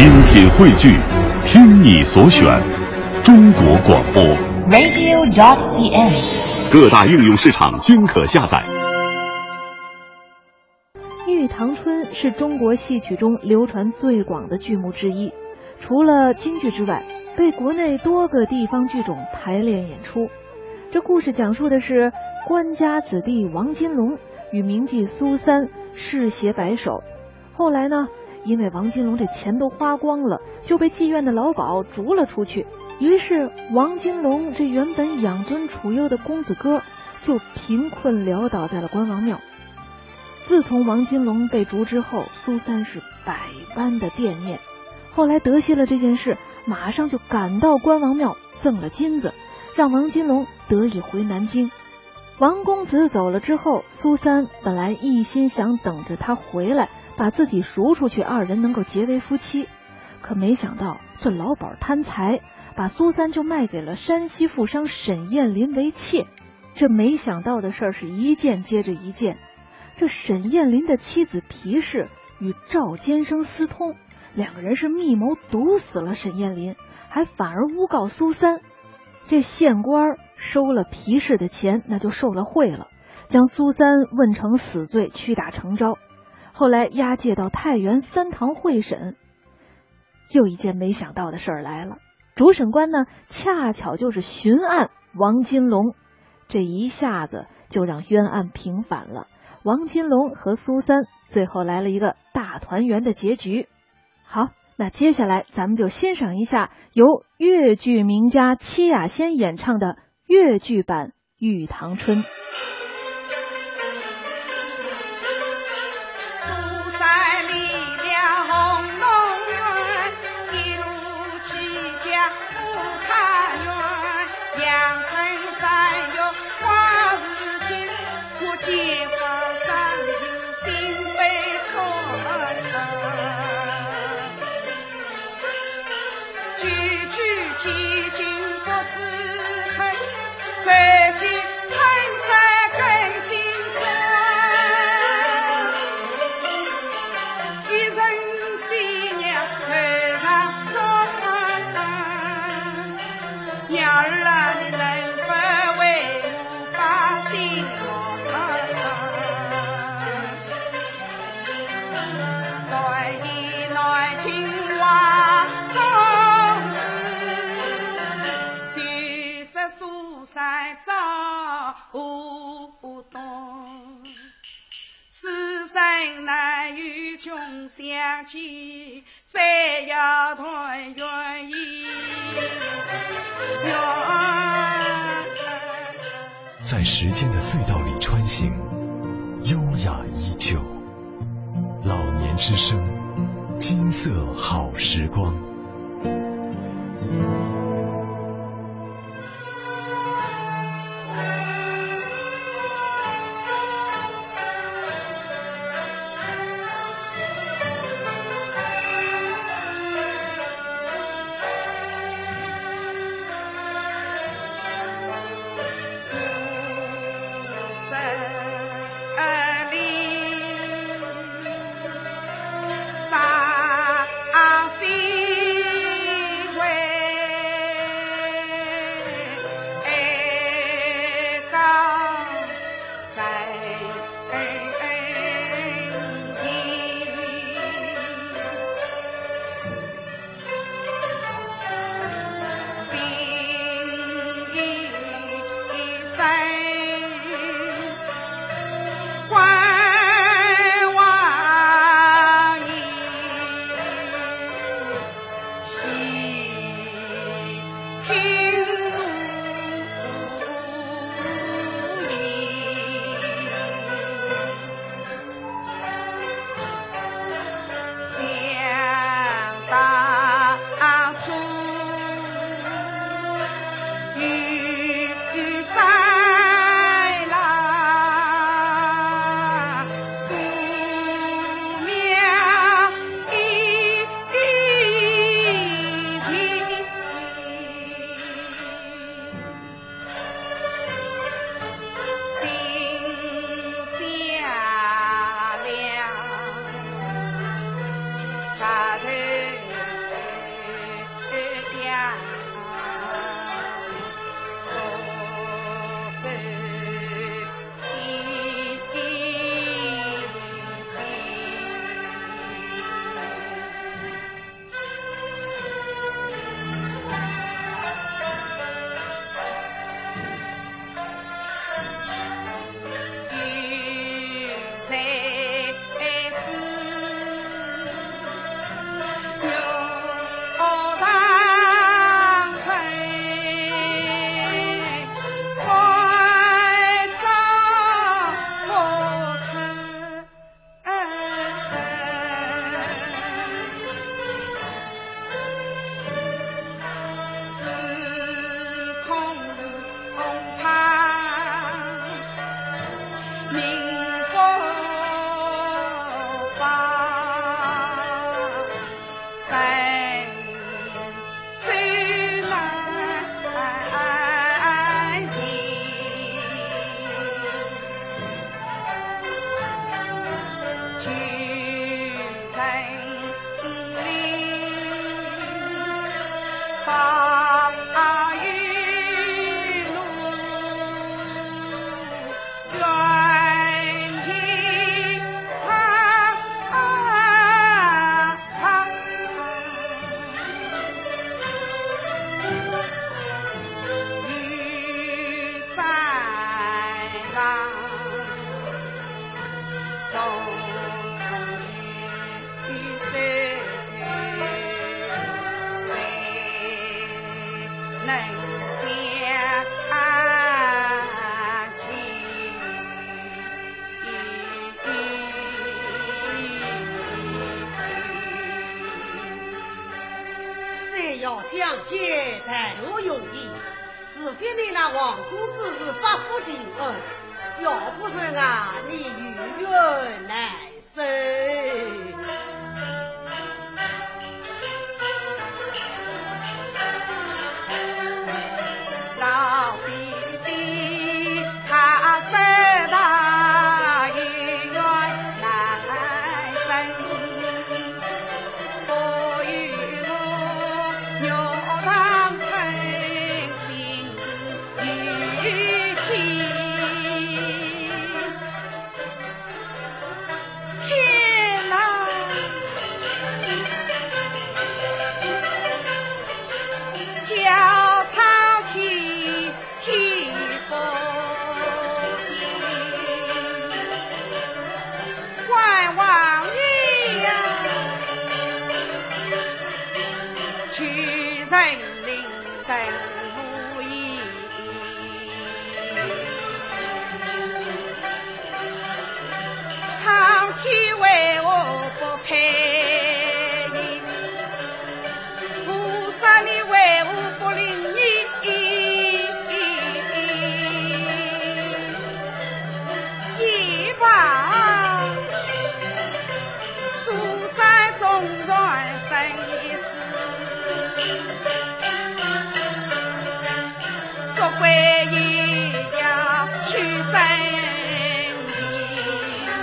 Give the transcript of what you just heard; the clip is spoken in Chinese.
精品汇聚，听你所选，中国广播。radio.cn。各大应用市场均可下载。《玉堂春》是中国戏曲中流传最广的剧目之一，除了京剧之外，被国内多个地方剧种排练演出。这故事讲述的是官家子弟王金龙与名妓苏三世携白首，后来呢，因为王金龙这钱都花光了，就被妓院的老鸨逐了出去。于是王金龙这原本养尊处优的公子哥，就贫困潦倒在了关王庙。自从王金龙被逐之后，苏三是百般的惦念。后来得悉了这件事，马上就赶到关王庙赠了金子，让王金龙得以回南京。王公子走了之后，苏三本来一心想等着他回来，把自己赎出去，二人能够结为夫妻。可没想到这老鸨贪财，把苏三就卖给了山西富商沈艳林为妾。这没想到的事儿是一件接着一件。这沈艳林的妻子皮氏与赵坚生私通，两个人是密谋毒死了沈艳林，还反而诬告苏三。这县官收了皮氏的钱，那就受了贿了，将苏三问成死罪，屈打成招。后来押解到太原三堂会审。又一件没想到的事儿来了，主审官呢，恰巧就是巡案王金龙，这一下子就让冤案平反了。王金龙和苏三最后来了一个大团圆的结局。好，那接下来咱们就欣赏一下由越剧名家戚雅仙演唱的越剧版《玉堂春》。暖？所以南京话总是虽说苏三早不懂。此生难与君相见，再要团圆。在时间的隧道里穿行，优雅依旧。之声，金色好时光。除非你那王公子是发福金恩，要不是啊，你永远难生。